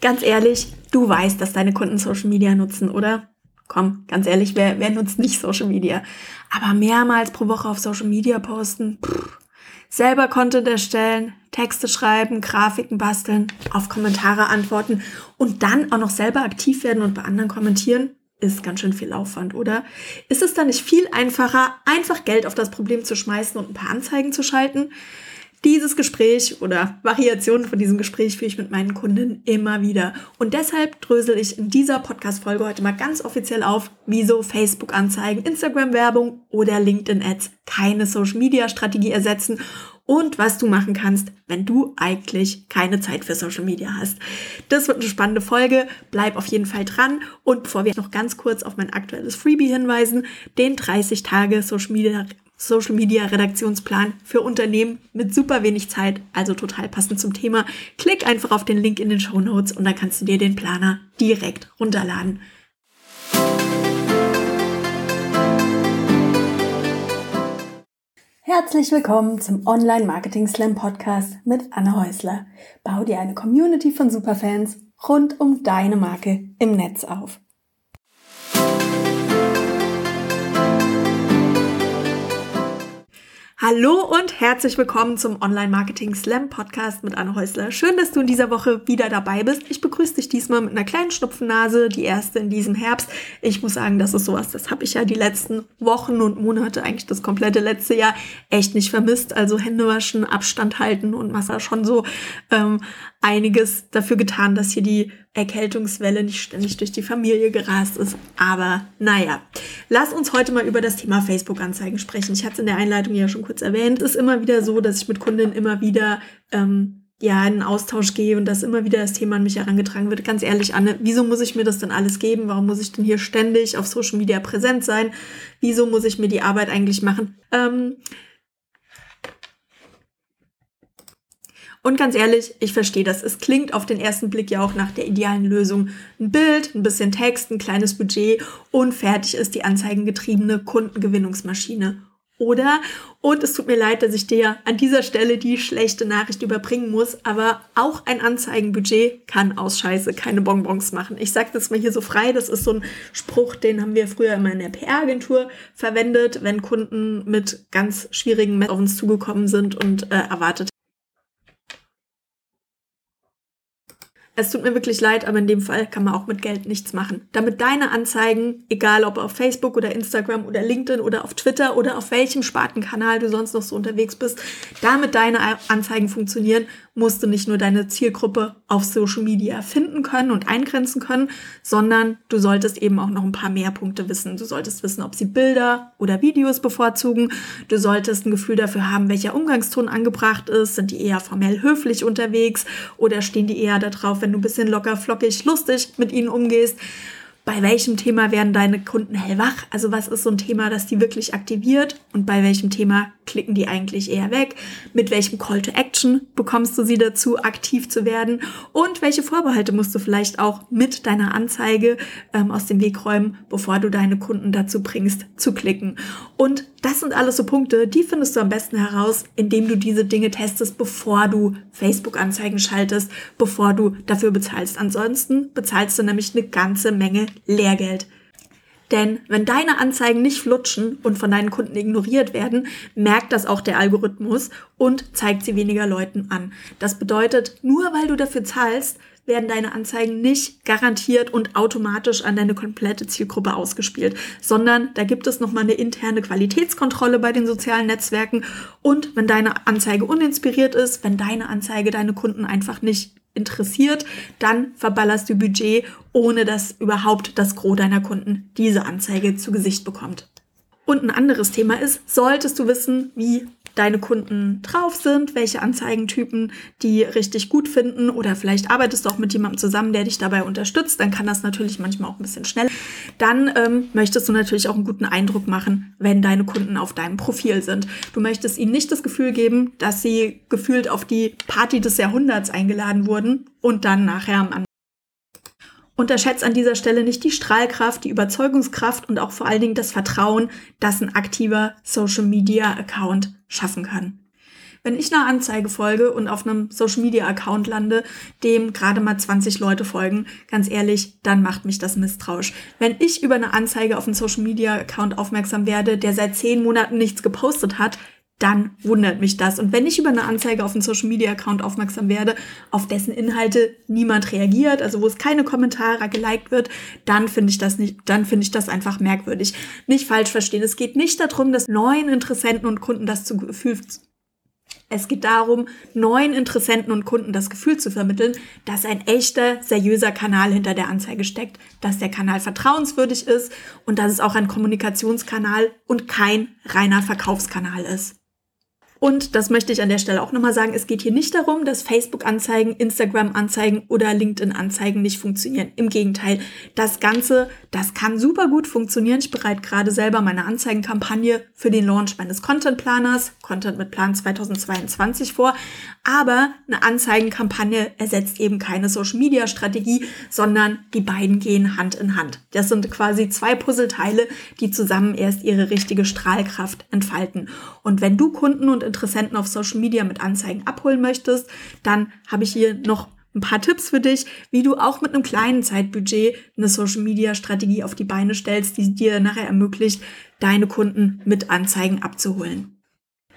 Ganz ehrlich, du weißt, dass deine Kunden Social Media nutzen, oder? Komm, ganz ehrlich, wer, wer nutzt nicht Social Media? Aber mehrmals pro Woche auf Social Media posten, pff, selber Content erstellen, Texte schreiben, Grafiken basteln, auf Kommentare antworten und dann auch noch selber aktiv werden und bei anderen kommentieren, ist ganz schön viel Aufwand, oder? Ist es dann nicht viel einfacher, einfach Geld auf das Problem zu schmeißen und ein paar Anzeigen zu schalten? Dieses Gespräch oder Variationen von diesem Gespräch führe ich mit meinen Kunden immer wieder. Und deshalb drösel ich in dieser Podcast-Folge heute mal ganz offiziell auf, wieso Facebook-Anzeigen, Instagram-Werbung oder LinkedIn-Ads keine Social-Media-Strategie ersetzen und was du machen kannst, wenn du eigentlich keine Zeit für Social Media hast. Das wird eine spannende Folge. Bleib auf jeden Fall dran. Und bevor wir noch ganz kurz auf mein aktuelles Freebie hinweisen, den 30 Tage Social Media Social Media Redaktionsplan für Unternehmen mit super wenig Zeit, also total passend zum Thema. Klick einfach auf den Link in den Show Notes und dann kannst du dir den Planer direkt runterladen. Herzlich willkommen zum Online Marketing Slam Podcast mit Anne Häusler. Bau dir eine Community von Superfans rund um deine Marke im Netz auf. Hallo und herzlich willkommen zum Online Marketing Slam Podcast mit Anne Häusler. Schön, dass du in dieser Woche wieder dabei bist. Ich begrüße dich diesmal mit einer kleinen Schnupfennase, die erste in diesem Herbst. Ich muss sagen, das ist sowas, das habe ich ja die letzten Wochen und Monate, eigentlich das komplette letzte Jahr, echt nicht vermisst. Also Hände waschen, Abstand halten und was da schon so ähm, einiges dafür getan, dass hier die Erkältungswelle nicht ständig durch die Familie gerast ist. Aber naja, lass uns heute mal über das Thema Facebook-Anzeigen sprechen. Ich hatte es in der Einleitung ja schon kurz erwähnt. Es ist immer wieder so, dass ich mit Kundinnen immer wieder ähm, ja, in einen Austausch gehe und dass immer wieder das Thema an mich herangetragen wird. Ganz ehrlich, Anne, wieso muss ich mir das denn alles geben? Warum muss ich denn hier ständig auf Social Media präsent sein? Wieso muss ich mir die Arbeit eigentlich machen? Ähm, Und ganz ehrlich, ich verstehe das. Es klingt auf den ersten Blick ja auch nach der idealen Lösung. Ein Bild, ein bisschen Text, ein kleines Budget und fertig ist die anzeigengetriebene Kundengewinnungsmaschine. Oder, und es tut mir leid, dass ich dir an dieser Stelle die schlechte Nachricht überbringen muss, aber auch ein Anzeigenbudget kann aus Scheiße keine Bonbons machen. Ich sage das mal hier so frei, das ist so ein Spruch, den haben wir früher immer in der PR-Agentur verwendet, wenn Kunden mit ganz schwierigen Messungen auf uns zugekommen sind und äh, erwartet Es tut mir wirklich leid, aber in dem Fall kann man auch mit Geld nichts machen. Damit deine Anzeigen, egal ob auf Facebook oder Instagram oder LinkedIn oder auf Twitter oder auf welchem Spartenkanal du sonst noch so unterwegs bist, damit deine Anzeigen funktionieren, musst du nicht nur deine Zielgruppe auf Social Media finden können und eingrenzen können, sondern du solltest eben auch noch ein paar mehr Punkte wissen. Du solltest wissen, ob sie Bilder oder Videos bevorzugen. Du solltest ein Gefühl dafür haben, welcher Umgangston angebracht ist. Sind die eher formell höflich unterwegs oder stehen die eher darauf, wenn du ein bisschen locker, flockig, lustig mit ihnen umgehst? bei welchem Thema werden deine Kunden hellwach? Also was ist so ein Thema, das die wirklich aktiviert und bei welchem Thema klicken die eigentlich eher weg? Mit welchem Call to Action bekommst du sie dazu, aktiv zu werden? Und welche Vorbehalte musst du vielleicht auch mit deiner Anzeige ähm, aus dem Weg räumen, bevor du deine Kunden dazu bringst, zu klicken? Und das sind alles so Punkte, die findest du am besten heraus, indem du diese Dinge testest, bevor du Facebook-Anzeigen schaltest, bevor du dafür bezahlst. Ansonsten bezahlst du nämlich eine ganze Menge Lehrgeld. Denn wenn deine Anzeigen nicht flutschen und von deinen Kunden ignoriert werden, merkt das auch der Algorithmus und zeigt sie weniger Leuten an. Das bedeutet, nur weil du dafür zahlst, werden deine Anzeigen nicht garantiert und automatisch an deine komplette Zielgruppe ausgespielt, sondern da gibt es nochmal eine interne Qualitätskontrolle bei den sozialen Netzwerken und wenn deine Anzeige uninspiriert ist, wenn deine Anzeige deine Kunden einfach nicht interessiert, dann verballerst du Budget, ohne dass überhaupt das Gros deiner Kunden diese Anzeige zu Gesicht bekommt. Und ein anderes Thema ist, solltest du wissen, wie deine Kunden drauf sind, welche Anzeigentypen die richtig gut finden oder vielleicht arbeitest du auch mit jemandem zusammen, der dich dabei unterstützt, dann kann das natürlich manchmal auch ein bisschen schnell. Dann ähm, möchtest du natürlich auch einen guten Eindruck machen, wenn deine Kunden auf deinem Profil sind. Du möchtest ihnen nicht das Gefühl geben, dass sie gefühlt auf die Party des Jahrhunderts eingeladen wurden und dann nachher am Unterschätzt an dieser Stelle nicht die Strahlkraft, die Überzeugungskraft und auch vor allen Dingen das Vertrauen, das ein aktiver Social Media Account schaffen kann. Wenn ich einer Anzeige folge und auf einem Social Media Account lande, dem gerade mal 20 Leute folgen, ganz ehrlich, dann macht mich das misstrauisch. Wenn ich über eine Anzeige auf einen Social Media Account aufmerksam werde, der seit zehn Monaten nichts gepostet hat, dann wundert mich das. Und wenn ich über eine Anzeige auf einen Social Media Account aufmerksam werde, auf dessen Inhalte niemand reagiert, also wo es keine Kommentare geliked wird, dann finde ich das nicht, dann finde ich das einfach merkwürdig. Nicht falsch verstehen. Es geht nicht darum, dass neuen Interessenten und Kunden das zu Gefühl es geht darum, neuen Interessenten und Kunden das Gefühl zu vermitteln, dass ein echter, seriöser Kanal hinter der Anzeige steckt, dass der Kanal vertrauenswürdig ist und dass es auch ein Kommunikationskanal und kein reiner Verkaufskanal ist. Und das möchte ich an der Stelle auch nochmal sagen, es geht hier nicht darum, dass Facebook-Anzeigen, Instagram-Anzeigen oder LinkedIn-Anzeigen nicht funktionieren. Im Gegenteil, das Ganze, das kann super gut funktionieren. Ich bereite gerade selber meine Anzeigenkampagne für den Launch meines Content-Planers, Content mit Plan 2022 vor. Aber eine Anzeigenkampagne ersetzt eben keine Social-Media-Strategie, sondern die beiden gehen Hand in Hand. Das sind quasi zwei Puzzleteile, die zusammen erst ihre richtige Strahlkraft entfalten. Und wenn du Kunden und Interessenten auf Social Media mit Anzeigen abholen möchtest, dann habe ich hier noch ein paar Tipps für dich, wie du auch mit einem kleinen Zeitbudget eine Social Media Strategie auf die Beine stellst, die dir nachher ermöglicht, deine Kunden mit Anzeigen abzuholen.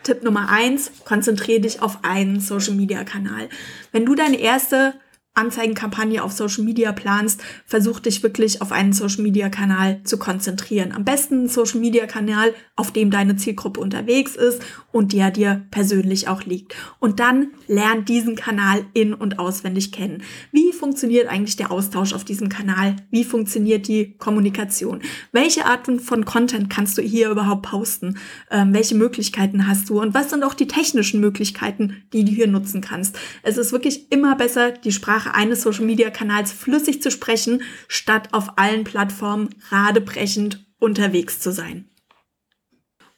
Tipp Nummer eins, konzentriere dich auf einen Social Media Kanal. Wenn du deine erste Anzeigenkampagne auf Social Media planst, versuch dich wirklich auf einen Social Media Kanal zu konzentrieren. Am besten einen Social Media Kanal, auf dem deine Zielgruppe unterwegs ist und der dir persönlich auch liegt. Und dann lern diesen Kanal in- und auswendig kennen. Wie funktioniert eigentlich der Austausch auf diesem Kanal? Wie funktioniert die Kommunikation? Welche Arten von Content kannst du hier überhaupt posten? Ähm, welche Möglichkeiten hast du? Und was sind auch die technischen Möglichkeiten, die du hier nutzen kannst? Es ist wirklich immer besser, die Sprache Sprache eines Social-Media-Kanals flüssig zu sprechen, statt auf allen Plattformen radebrechend unterwegs zu sein.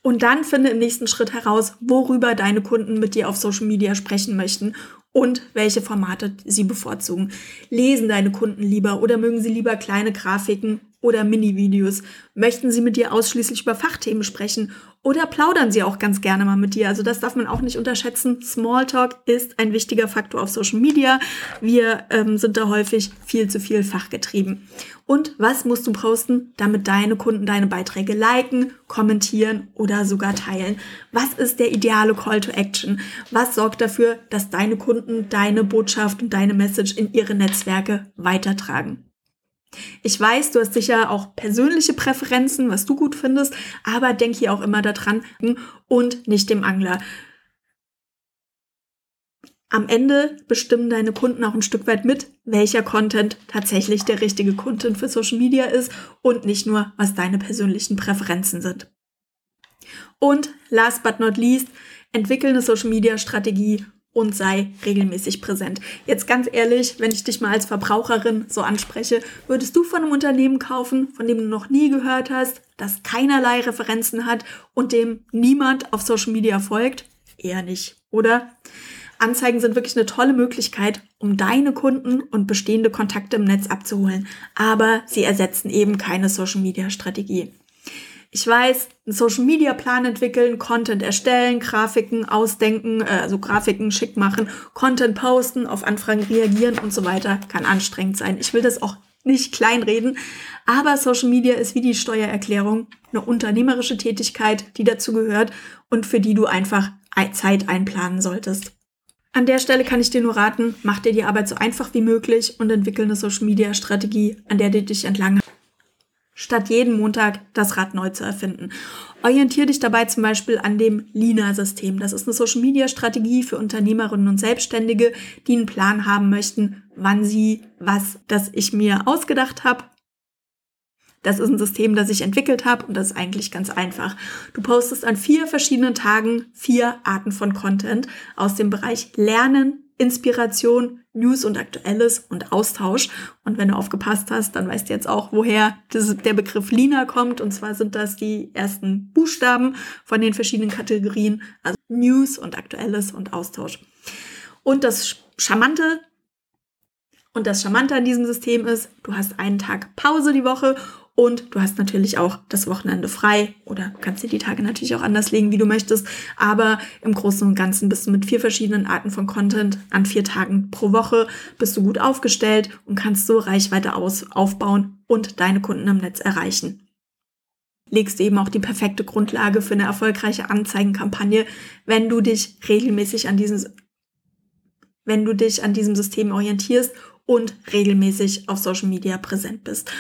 Und dann finde im nächsten Schritt heraus, worüber deine Kunden mit dir auf Social Media sprechen möchten und welche Formate sie bevorzugen. Lesen deine Kunden lieber oder mögen sie lieber kleine Grafiken oder Mini-Videos? Möchten sie mit dir ausschließlich über Fachthemen sprechen oder plaudern sie auch ganz gerne mal mit dir? Also das darf man auch nicht unterschätzen. Smalltalk ist ein wichtiger Faktor auf Social Media. Wir ähm, sind da häufig viel zu viel fachgetrieben. Und was musst du posten, damit deine Kunden deine Beiträge liken, kommentieren oder sogar teilen? Was ist der ideale Call to Action? Was sorgt dafür, dass deine Kunden deine Botschaft und deine Message in ihre Netzwerke weitertragen? Ich weiß, du hast sicher auch persönliche Präferenzen, was du gut findest, aber denk hier auch immer daran und nicht dem Angler. Am Ende bestimmen deine Kunden auch ein Stück weit mit, welcher Content tatsächlich der richtige Content für Social Media ist und nicht nur, was deine persönlichen Präferenzen sind. Und last but not least, entwickeln eine Social Media Strategie und sei regelmäßig präsent. Jetzt ganz ehrlich, wenn ich dich mal als Verbraucherin so anspreche, würdest du von einem Unternehmen kaufen, von dem du noch nie gehört hast, das keinerlei Referenzen hat und dem niemand auf Social Media folgt? Eher nicht, oder? Anzeigen sind wirklich eine tolle Möglichkeit, um deine Kunden und bestehende Kontakte im Netz abzuholen, aber sie ersetzen eben keine Social Media Strategie. Ich weiß, einen Social Media Plan entwickeln, Content erstellen, Grafiken ausdenken, äh, also Grafiken schick machen, Content posten, auf Anfragen reagieren und so weiter kann anstrengend sein. Ich will das auch nicht kleinreden, aber Social Media ist wie die Steuererklärung eine unternehmerische Tätigkeit, die dazu gehört und für die du einfach Zeit einplanen solltest. An der Stelle kann ich dir nur raten, mach dir die Arbeit so einfach wie möglich und entwickel eine Social Media Strategie, an der du dich entlang statt jeden Montag das Rad neu zu erfinden. Orientiere dich dabei zum Beispiel an dem Lina-System. Das ist eine Social-Media-Strategie für Unternehmerinnen und Selbstständige, die einen Plan haben möchten, wann sie was, das ich mir ausgedacht habe, das ist ein System, das ich entwickelt habe und das ist eigentlich ganz einfach. Du postest an vier verschiedenen Tagen vier Arten von Content aus dem Bereich Lernen, Inspiration, News und Aktuelles und Austausch. Und wenn du aufgepasst hast, dann weißt du jetzt auch, woher das, der Begriff Lina kommt. Und zwar sind das die ersten Buchstaben von den verschiedenen Kategorien, also News und Aktuelles und Austausch. Und das Charmante und das Charmante an diesem System ist, du hast einen Tag Pause die Woche Und du hast natürlich auch das Wochenende frei oder kannst dir die Tage natürlich auch anders legen, wie du möchtest. Aber im Großen und Ganzen bist du mit vier verschiedenen Arten von Content an vier Tagen pro Woche bist du gut aufgestellt und kannst so Reichweite aus, aufbauen und deine Kunden im Netz erreichen legst eben auch die perfekte Grundlage für eine erfolgreiche Anzeigenkampagne, wenn du dich regelmäßig an diesem, wenn du dich an diesem System orientierst und regelmäßig auf Social Media präsent bist.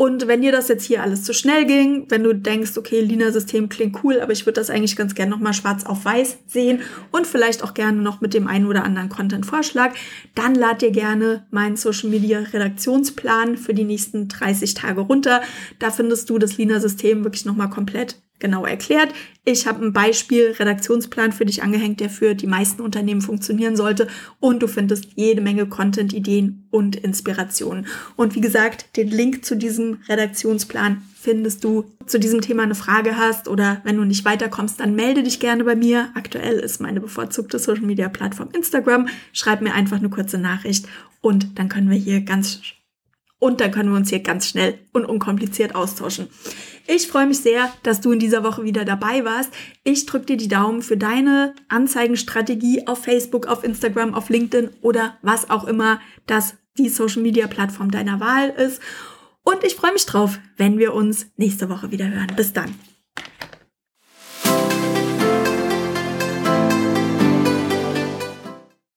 Und wenn dir das jetzt hier alles zu schnell ging, wenn du denkst, okay, Lina-System klingt cool, aber ich würde das eigentlich ganz gerne nochmal schwarz auf weiß sehen und vielleicht auch gerne noch mit dem einen oder anderen Content-Vorschlag, dann lad dir gerne meinen Social Media Redaktionsplan für die nächsten 30 Tage runter. Da findest du das Lina-System wirklich nochmal komplett genau erklärt. Ich habe ein Beispiel Redaktionsplan für dich angehängt, der für die meisten Unternehmen funktionieren sollte und du findest jede Menge Content, Ideen und Inspirationen. Und wie gesagt, den Link zu diesem Redaktionsplan findest du zu diesem Thema eine Frage hast oder wenn du nicht weiterkommst, dann melde dich gerne bei mir. Aktuell ist meine bevorzugte Social Media Plattform Instagram. Schreib mir einfach eine kurze Nachricht und dann können wir hier ganz und dann können wir uns hier ganz schnell und unkompliziert austauschen. Ich freue mich sehr, dass du in dieser Woche wieder dabei warst. Ich drücke dir die Daumen für deine Anzeigenstrategie auf Facebook, auf Instagram, auf LinkedIn oder was auch immer das die Social Media Plattform deiner Wahl ist. Und ich freue mich drauf, wenn wir uns nächste Woche wieder hören. Bis dann.